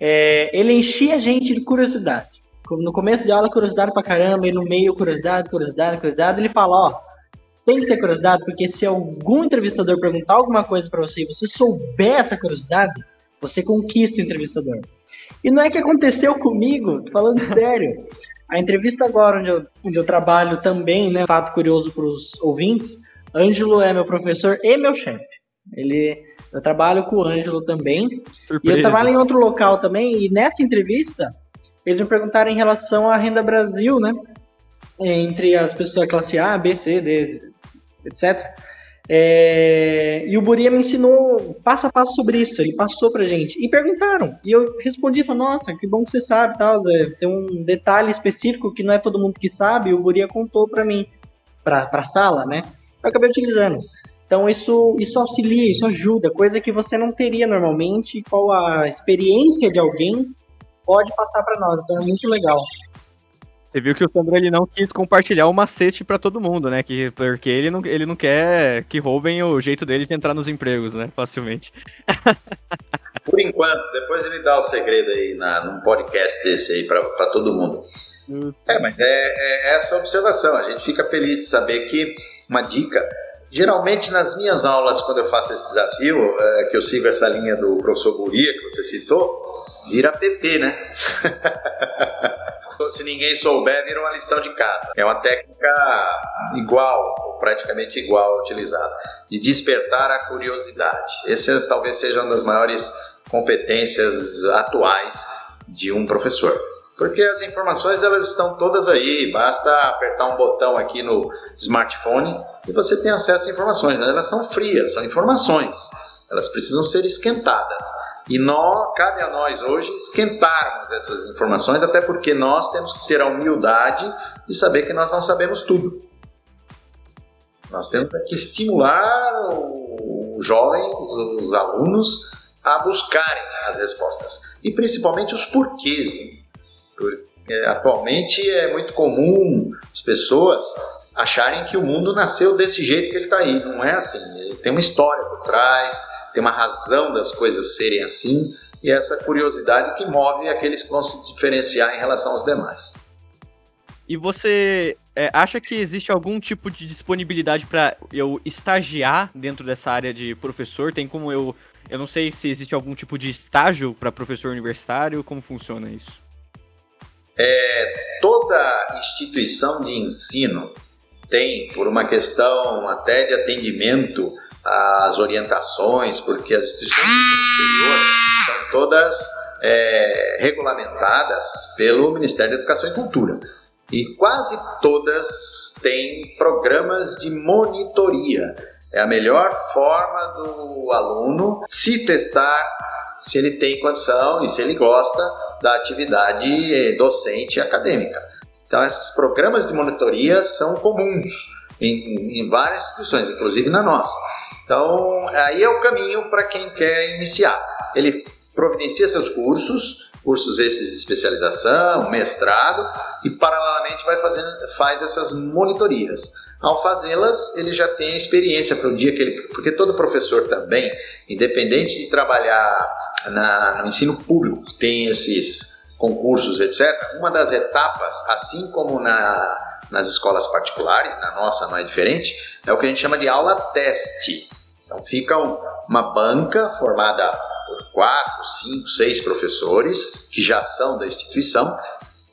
É, ele enchia a gente de curiosidade no começo de aula, curiosidade pra caramba, e no meio, curiosidade, curiosidade, curiosidade. Ele fala: ó, tem que ter curiosidade, porque se algum entrevistador perguntar alguma coisa para você e você souber essa curiosidade, você conquista o entrevistador. E não é que aconteceu comigo, falando sério. A entrevista agora, onde eu, onde eu trabalho também, né, fato curioso para os ouvintes, Ângelo é meu professor e meu chefe. Ele, eu trabalho com o Ângelo também. Surpresa. E eu trabalho em outro local também, e nessa entrevista, eles me perguntaram em relação à renda Brasil, né? Entre as pessoas da classe A, B, C, D, etc. É, e o Buria me ensinou passo a passo sobre isso, ele passou pra gente. E perguntaram, e eu respondi, falei, nossa, que bom que você sabe, tal, Zé. tem um detalhe específico que não é todo mundo que sabe, e o Buria contou pra mim, pra, pra sala, né? Eu acabei utilizando. Então isso, isso auxilia, isso ajuda, coisa que você não teria normalmente, qual a experiência de alguém pode passar para nós. Então é muito legal. Você viu que o Sandro ele não quis compartilhar o macete para todo mundo, né? Que, porque ele não, ele não quer que roubem o jeito dele de entrar nos empregos, né? Facilmente. Por enquanto, depois ele dá o segredo aí na, num podcast desse aí para todo mundo. É, mas é, é, essa observação. A gente fica feliz de saber que uma dica. Geralmente nas minhas aulas, quando eu faço esse desafio, é, que eu sigo essa linha do professor Guria que você citou, vira PP, né? Se ninguém souber, vira uma lição de casa. É uma técnica igual, ou praticamente igual utilizada, de despertar a curiosidade. Essa talvez seja uma das maiores competências atuais de um professor. Porque as informações elas estão todas aí, basta apertar um botão aqui no smartphone e você tem acesso a informações. Elas são frias, são informações. Elas precisam ser esquentadas. E cabe a nós hoje esquentarmos essas informações, até porque nós temos que ter a humildade de saber que nós não sabemos tudo. Nós temos que estimular os jovens, os alunos, a buscarem as respostas. E principalmente os porquês. Atualmente é muito comum as pessoas acharem que o mundo nasceu desse jeito que ele está aí. Não é assim. Ele tem uma história por trás, tem uma razão das coisas serem assim e essa curiosidade que move aqueles que vão se diferenciar em relação aos demais. E você é, acha que existe algum tipo de disponibilidade para eu estagiar dentro dessa área de professor? Tem como eu. Eu não sei se existe algum tipo de estágio para professor universitário, como funciona isso? É, toda instituição de ensino tem, por uma questão até de atendimento às orientações, porque as instituições superior são todas é, regulamentadas pelo Ministério da Educação e Cultura. E quase todas têm programas de monitoria. É a melhor forma do aluno se testar se ele tem condição e se ele gosta da atividade eh, docente e acadêmica. Então, esses programas de monitoria são comuns em, em várias instituições, inclusive na nossa. Então, aí é o caminho para quem quer iniciar. Ele providencia seus cursos, cursos esses de especialização, mestrado, e paralelamente vai fazendo, faz essas monitorias. Ao fazê-las, ele já tem a experiência para o dia que ele. Porque todo professor também, independente de trabalhar na, no ensino público, que tem esses concursos, etc., uma das etapas, assim como na, nas escolas particulares, na nossa não é diferente, é o que a gente chama de aula teste. Então fica uma banca formada por quatro, cinco, seis professores que já são da instituição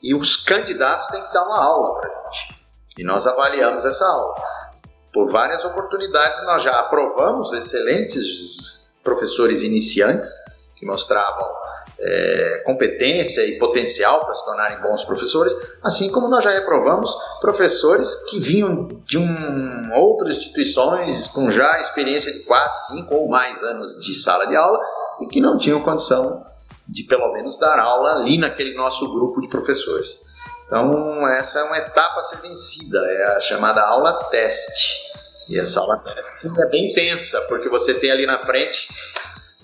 e os candidatos têm que dar uma aula para a gente. E nós avaliamos essa aula. Por várias oportunidades nós já aprovamos excelentes professores iniciantes que mostravam é, competência e potencial para se tornarem bons professores, assim como nós já reprovamos professores que vinham de um, outras instituições com já experiência de 4, 5 ou mais anos de sala de aula e que não tinham condição de pelo menos dar aula ali naquele nosso grupo de professores. Então, essa é uma etapa a ser vencida, é a chamada aula teste. E essa aula teste é bem tensa, porque você tem ali na frente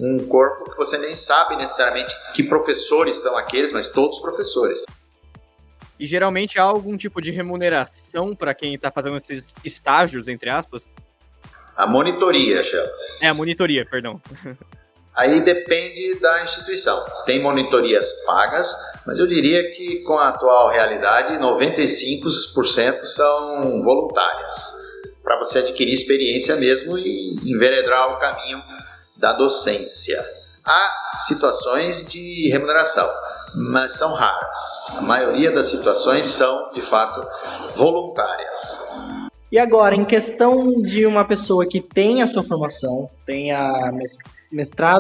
um corpo que você nem sabe necessariamente que professores são aqueles, mas todos professores. E geralmente há algum tipo de remuneração para quem está fazendo esses estágios, entre aspas? A monitoria, chama. É, a monitoria, perdão. Aí depende da instituição. Tem monitorias pagas, mas eu diria que com a atual realidade, 95% são voluntárias, para você adquirir experiência mesmo e enveredar o caminho da docência. Há situações de remuneração, mas são raras. A maioria das situações são, de fato, voluntárias. E agora, em questão de uma pessoa que tem a sua formação, tem a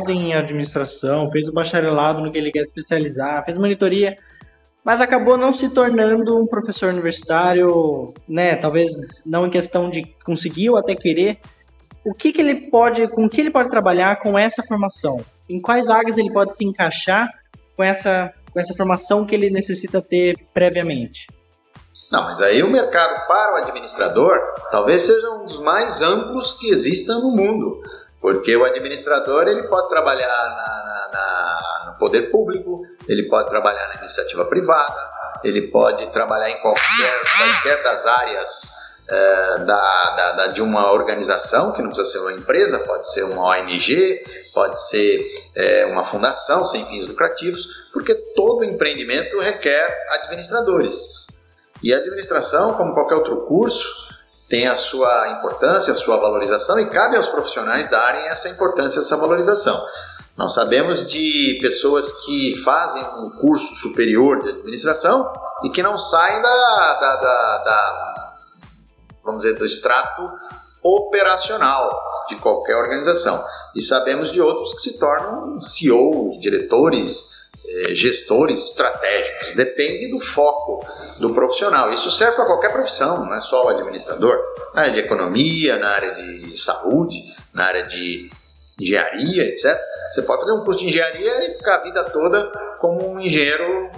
em administração, fez o bacharelado no que ele quer especializar, fez monitoria, mas acabou não se tornando um professor universitário, né? Talvez não em questão de conseguir ou até querer, o que, que ele pode, com que ele pode trabalhar com essa formação? Em quais áreas ele pode se encaixar com essa, com essa formação que ele necessita ter previamente? Não, mas aí o mercado para o administrador talvez seja um dos mais amplos que existam no mundo, porque o administrador ele pode trabalhar na, na, na, no poder público, ele pode trabalhar na iniciativa privada, ele pode trabalhar em qualquer, qualquer das áreas é, da, da, da, de uma organização, que não precisa ser uma empresa, pode ser uma ONG, pode ser é, uma fundação sem fins lucrativos, porque todo empreendimento requer administradores. E a administração, como qualquer outro curso, tem a sua importância, a sua valorização e cabe aos profissionais darem essa importância, essa valorização. Nós sabemos de pessoas que fazem um curso superior de administração e que não saem da, da, da, da vamos dizer, do extrato operacional de qualquer organização. E sabemos de outros que se tornam CEOs, diretores, eh, gestores estratégicos. Depende do foco do profissional. Isso serve para qualquer profissão, não é só o administrador. Na área de economia, na área de saúde, na área de engenharia, etc. Você pode fazer um curso de engenharia e ficar a vida toda como um engenheiro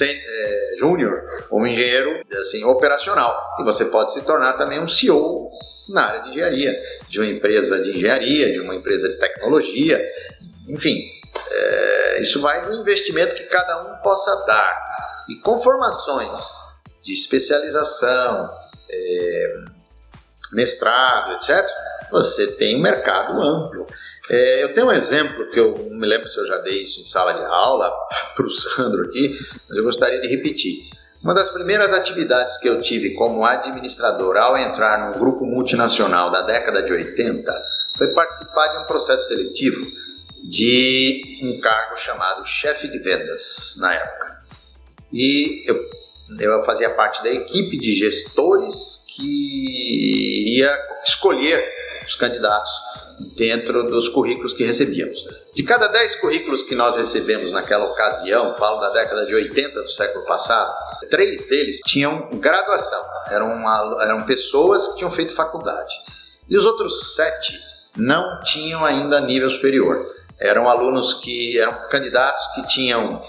é, júnior, um engenheiro assim, operacional. E você pode se tornar também um CEO na área de engenharia, de uma empresa de engenharia, de uma empresa de tecnologia, enfim. É, isso vai do investimento que cada um possa dar. E com formações de especialização, é, mestrado, etc., você tem um mercado amplo. É, eu tenho um exemplo que eu não me lembro se eu já dei isso em sala de aula para o Sandro aqui, mas eu gostaria de repetir. Uma das primeiras atividades que eu tive como administrador ao entrar num grupo multinacional da década de 80 foi participar de um processo seletivo de um cargo chamado chefe de vendas na época. E eu eu fazia parte da equipe de gestores que iria escolher os candidatos dentro dos currículos que recebíamos. De cada 10 currículos que nós recebemos naquela ocasião, falo da década de 80 do século passado, três deles tinham graduação, eram, eram pessoas que tinham feito faculdade. E os outros sete não tinham ainda nível superior. Eram alunos que eram candidatos que tinham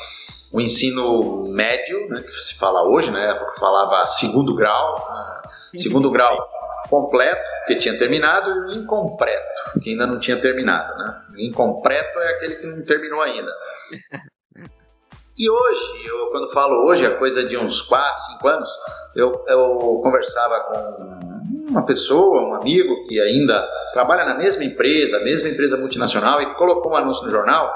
o ensino médio, né, que se fala hoje, né, porque falava segundo grau, né, segundo grau completo, que tinha terminado, e o incompleto, que ainda não tinha terminado. Né? O incompleto é aquele que não terminou ainda. E hoje, eu, quando falo hoje, é coisa de uns 4, 5 anos, eu, eu conversava com uma pessoa, um amigo que ainda trabalha na mesma empresa, mesma empresa multinacional, e colocou um anúncio no jornal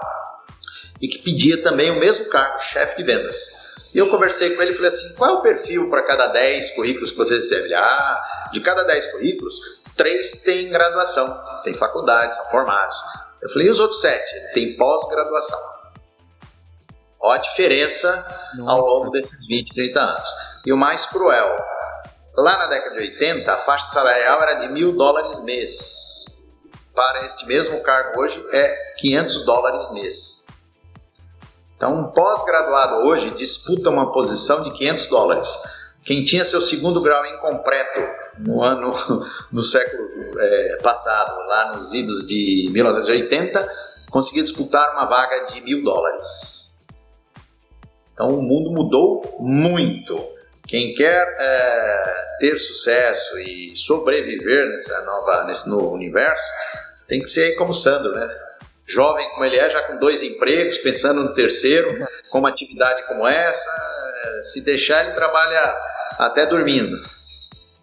e que pedia também o mesmo cargo, chefe de vendas. E eu conversei com ele e falei assim: qual é o perfil para cada 10 currículos que você recebe? Ele, ah, de cada 10 currículos, 3 têm graduação, têm faculdade, são formados. Eu falei: e os outros 7? Tem pós-graduação. Olha a diferença Nossa. ao longo desses 20, 30 anos. E o mais cruel: lá na década de 80, a faixa salarial era de mil dólares mês. Para este mesmo cargo hoje é 500 dólares mês. Então, um pós-graduado hoje disputa uma posição de 500 dólares. Quem tinha seu segundo grau incompleto no ano, no século é, passado, lá nos idos de 1980, conseguia disputar uma vaga de mil dólares. Então, o mundo mudou muito. Quem quer é, ter sucesso e sobreviver nessa nova, nesse novo universo, tem que ser como Sandro, né? Jovem como ele é, já com dois empregos, pensando no terceiro, com uma atividade como essa, é, se deixar ele trabalha até dormindo.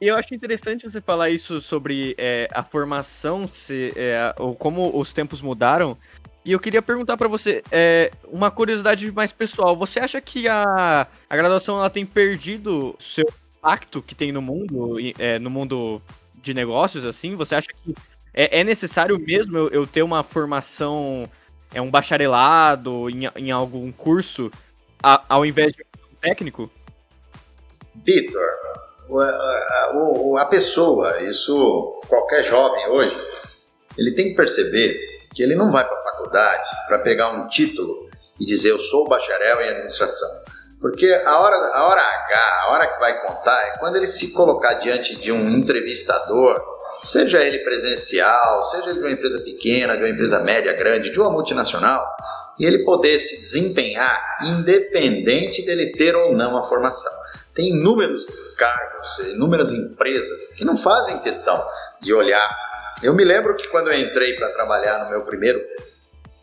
E eu acho interessante você falar isso sobre é, a formação, se, é, ou como os tempos mudaram. E eu queria perguntar para você é, uma curiosidade mais pessoal. Você acha que a, a graduação ela tem perdido seu impacto que tem no mundo, é, no mundo de negócios, assim? Você acha que é, é necessário mesmo eu, eu, ter uma formação, é um bacharelado em, em algum curso, a, ao invés de um técnico? Vitor, a, a, pessoa, isso qualquer jovem hoje, ele tem que perceber que ele não vai para a faculdade para pegar um título e dizer eu sou bacharel em administração. Porque a hora, a hora H, a hora que vai contar é quando ele se colocar diante de um entrevistador seja ele presencial, seja ele de uma empresa pequena, de uma empresa média, grande, de uma multinacional, e ele poder se desempenhar independente dele ter ou não a formação. Tem inúmeros cargos, inúmeras empresas que não fazem questão de olhar. Eu me lembro que quando eu entrei para trabalhar no meu primeiro,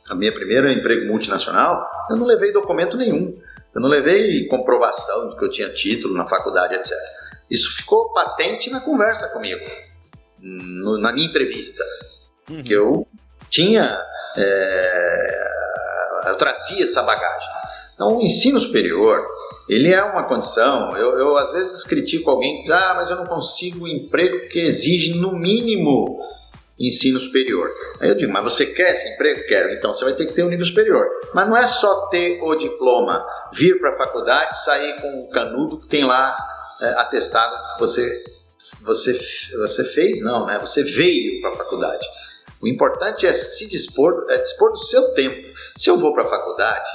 a minha primeira emprego multinacional, eu não levei documento nenhum. Eu não levei comprovação de que eu tinha título na faculdade, etc. Isso ficou patente na conversa comigo no, na minha entrevista, uhum. que eu tinha, é, eu trazia essa bagagem. Então, o ensino superior, ele é uma condição. Eu, eu às vezes critico alguém que diz, ah, mas eu não consigo um emprego que exige no mínimo ensino superior. Aí eu digo, mas você quer esse emprego? Quero. Então você vai ter que ter um nível superior. Mas não é só ter o diploma, vir para a faculdade, sair com o canudo que tem lá é, atestado que você você, você fez, não, né? Você veio para a faculdade. O importante é se dispor, é dispor do seu tempo. Se eu vou para a faculdade,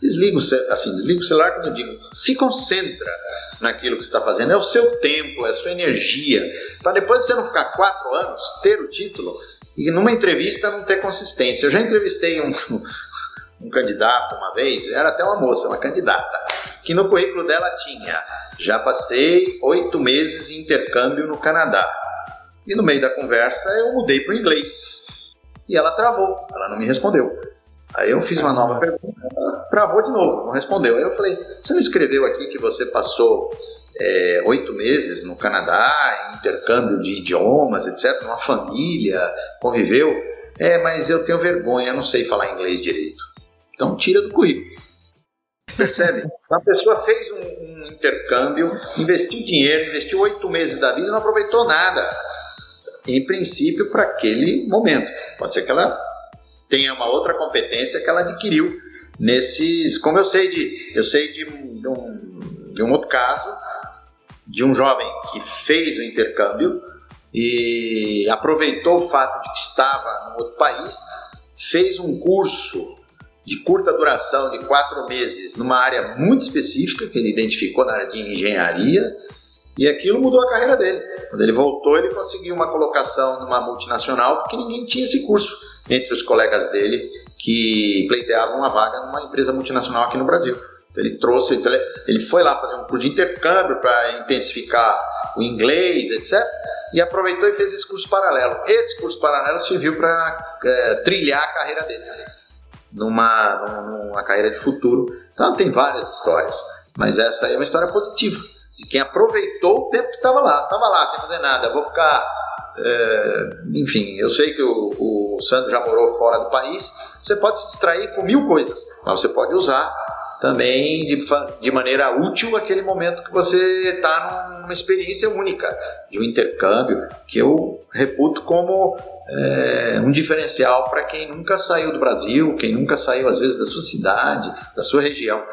desliga o, assim, desliga o celular quando eu digo, se concentra naquilo que você está fazendo. É o seu tempo, é a sua energia. Para depois você não ficar quatro anos, ter o título e numa entrevista não ter consistência. Eu já entrevistei um, um candidato uma vez, era até uma moça, uma candidata, que no currículo dela tinha já passei oito meses em intercâmbio no Canadá. E no meio da conversa eu mudei para o inglês. E ela travou, ela não me respondeu. Aí eu fiz uma nova pergunta, ela travou de novo, não respondeu. Aí eu falei: Você não escreveu aqui que você passou é, oito meses no Canadá, em intercâmbio de idiomas, etc., numa família, conviveu? É, mas eu tenho vergonha, não sei falar inglês direito. Então tira do currículo. Percebe? A pessoa fez um, um intercâmbio, investiu dinheiro, investiu oito meses da vida e não aproveitou nada. Em princípio, para aquele momento. Pode ser que ela tenha uma outra competência que ela adquiriu nesses. Como eu sei de. Eu sei de, de, um, vi um outro caso de um jovem que fez o intercâmbio e aproveitou o fato de que estava no outro país, fez um curso de curta duração de quatro meses numa área muito específica que ele identificou na área de engenharia e aquilo mudou a carreira dele. Quando ele voltou, ele conseguiu uma colocação numa multinacional porque ninguém tinha esse curso entre os colegas dele que pleiteavam uma vaga numa empresa multinacional aqui no Brasil. Então, ele trouxe, então ele foi lá fazer um curso de intercâmbio para intensificar o inglês, etc. E aproveitou e fez esse curso paralelo. Esse curso paralelo serviu para é, trilhar a carreira dele numa, numa carreira de futuro. Então tem várias histórias, mas essa é uma história positiva de quem aproveitou o tempo que estava lá, estava lá sem fazer nada. Vou ficar é, enfim, eu sei que o, o Sandro já morou fora do país. Você pode se distrair com mil coisas, mas você pode usar também de, de maneira útil aquele momento que você está numa experiência única de um intercâmbio que eu reputo como é, um diferencial para quem nunca saiu do Brasil, quem nunca saiu às vezes da sua cidade, da sua região.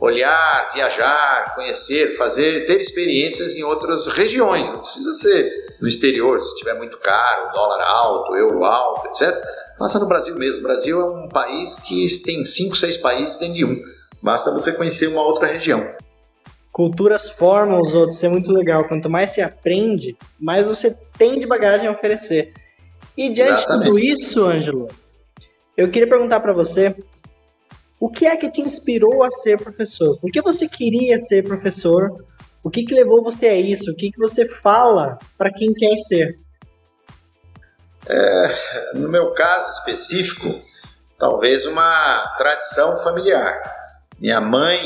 Olhar, viajar, conhecer, fazer, ter experiências em outras regiões. Não precisa ser no exterior, se estiver muito caro, dólar alto, euro alto, etc. Faça no Brasil mesmo. O Brasil é um país que tem cinco, seis países dentro de um. Basta você conhecer uma outra região. Culturas formam os outros, isso é muito legal. Quanto mais você aprende, mais você tem de bagagem a oferecer. E diante Exatamente. de tudo isso, Ângelo, eu queria perguntar para você, o que é que te inspirou a ser professor? Por que você queria ser professor? O que, que levou você a isso? O que, que você fala para quem quer ser? É, no meu caso específico, talvez uma tradição familiar. Minha mãe,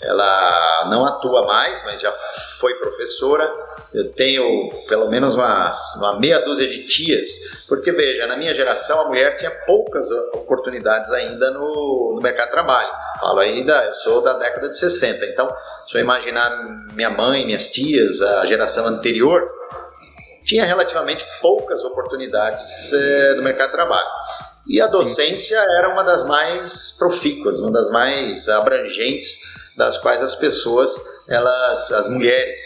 ela não atua mais, mas já foi professora. Eu tenho pelo menos uma, uma meia dúzia de tias, porque veja, na minha geração a mulher tinha poucas oportunidades ainda no, no mercado de trabalho. Falo ainda, eu sou da década de 60, então se eu imaginar minha mãe, minhas tias, a geração anterior, tinha relativamente poucas oportunidades é, no mercado de trabalho. E a docência era uma das mais profícuas, uma das mais abrangentes, das quais as pessoas, elas, as mulheres,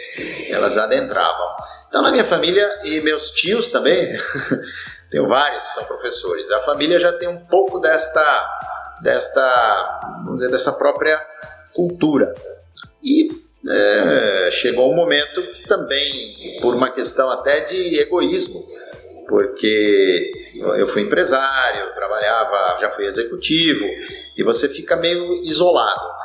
elas adentravam. Então, na minha família e meus tios também, tenho vários que são professores. A família já tem um pouco desta, desta, vamos dizer, dessa própria cultura. E é, chegou um momento que também, por uma questão até de egoísmo, porque eu fui empresário, trabalhava, já fui executivo, e você fica meio isolado.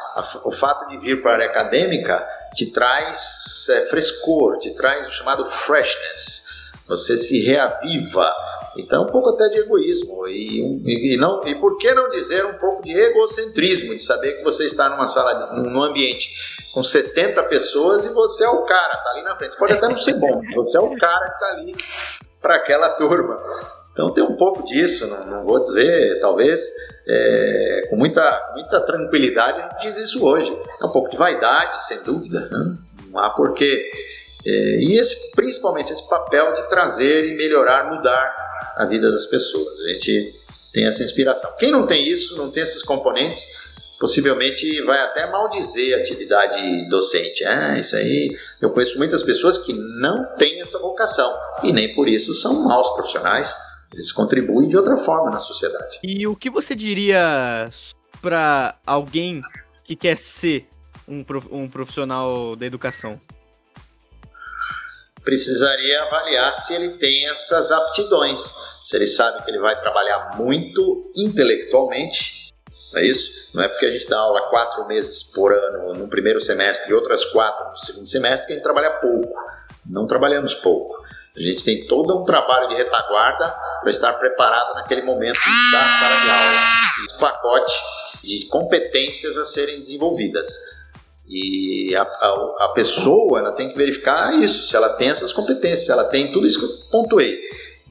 O fato de vir para a área acadêmica te traz é, frescor, te traz o chamado freshness. Você se reaviva. Então, um pouco até de egoísmo. E, e, não, e por que não dizer um pouco de egocentrismo, de saber que você está numa sala, num ambiente com 70 pessoas e você é o cara, está ali na frente. Você pode até não ser bom, você é o cara que está ali para aquela turma. Então tem um pouco disso, não, não vou dizer, talvez é, com muita, muita tranquilidade a gente diz isso hoje. É um pouco de vaidade, sem dúvida, né? não há porquê. É, e esse, principalmente esse papel de trazer e melhorar, mudar a vida das pessoas. A gente tem essa inspiração. Quem não tem isso, não tem esses componentes, possivelmente vai até maldizer a atividade docente. Ah, isso aí. Eu conheço muitas pessoas que não têm essa vocação e nem por isso são maus profissionais. Eles contribuem de outra forma na sociedade. E o que você diria para alguém que quer ser um, profissional da educação? Precisaria avaliar se ele tem essas aptidões, se ele sabe que ele vai trabalhar muito intelectualmente não é isso? Não é porque a gente dá aula quatro meses por ano no primeiro semestre e outras quatro no segundo semestre que a gente trabalha pouco. Não trabalhamos pouco. A gente tem todo um trabalho de retaguarda para estar preparado naquele momento da sala de aula. Esse pacote de competências a serem desenvolvidas. E a, a, a, pessoa ela tem que verificar isso, se ela tem essas competências, se ela tem tudo isso que eu pontuei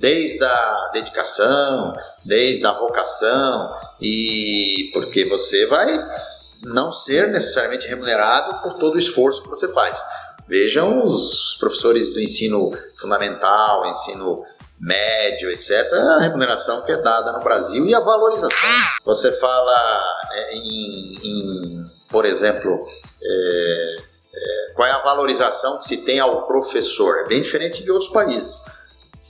desde a dedicação, desde a vocação, e porque você vai não ser necessariamente remunerado por todo o esforço que você faz. Vejam os professores do ensino fundamental, ensino médio, etc., a remuneração que é dada no Brasil e a valorização. Você fala é, em, em por exemplo, é, qual é a valorização que se tem ao professor. É bem diferente de outros países.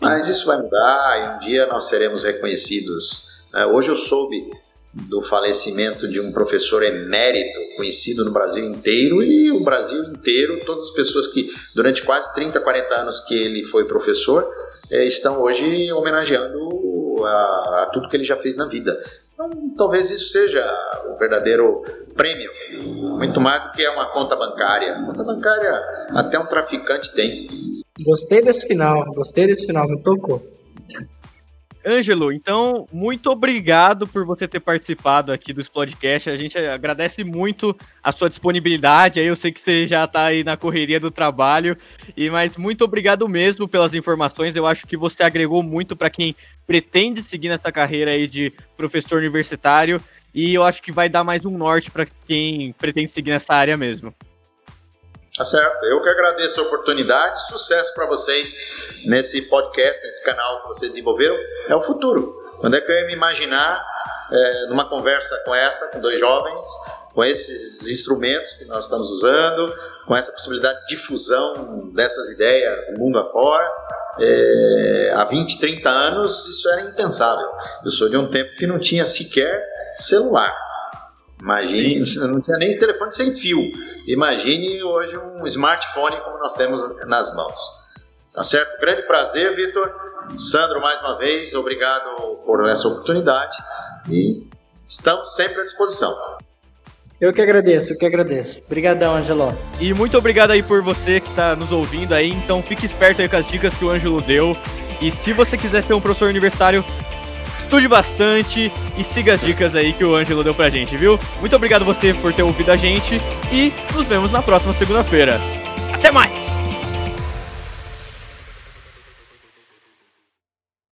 Sim. Mas isso vai mudar e um dia nós seremos reconhecidos. É, hoje eu soube do falecimento de um professor emérito conhecido no Brasil inteiro e o Brasil inteiro, todas as pessoas que durante quase 30, 40 anos que ele foi professor, é, estão hoje homenageando a, a tudo que ele já fez na vida. Então, talvez isso seja o verdadeiro prêmio, muito mais do que uma conta bancária. Conta bancária até um traficante tem. Gostei desse final, gostei desse final, me tocou. Ângelo, então, muito obrigado por você ter participado aqui do Explodecast. A gente agradece muito a sua disponibilidade. Eu sei que você já está aí na correria do trabalho, e mas muito obrigado mesmo pelas informações. Eu acho que você agregou muito para quem pretende seguir nessa carreira aí de professor universitário, e eu acho que vai dar mais um norte para quem pretende seguir nessa área mesmo. Tá certo. Eu que agradeço a oportunidade. Sucesso para vocês nesse podcast, nesse canal que vocês desenvolveram. É o futuro. Quando é que eu ia me imaginar é, numa conversa com essa, com dois jovens, com esses instrumentos que nós estamos usando, com essa possibilidade de difusão dessas ideias mundo afora? É, há 20, 30 anos isso era impensável. Eu sou de um tempo que não tinha sequer celular. Imagine, Sim. não tinha nem telefone sem fio. Imagine hoje um smartphone como nós temos nas mãos. Tá certo? Grande prazer, Vitor. Sandro, mais uma vez, obrigado por essa oportunidade e estamos sempre à disposição. Eu que agradeço, eu que agradeço. Obrigadão, Angelo. E muito obrigado aí por você que está nos ouvindo aí. Então fique esperto aí com as dicas que o Ângelo deu. E se você quiser ser um professor universitário, estude bastante e siga as dicas aí que o Ângelo deu pra gente, viu? Muito obrigado você por ter ouvido a gente e nos vemos na próxima segunda-feira. Até mais!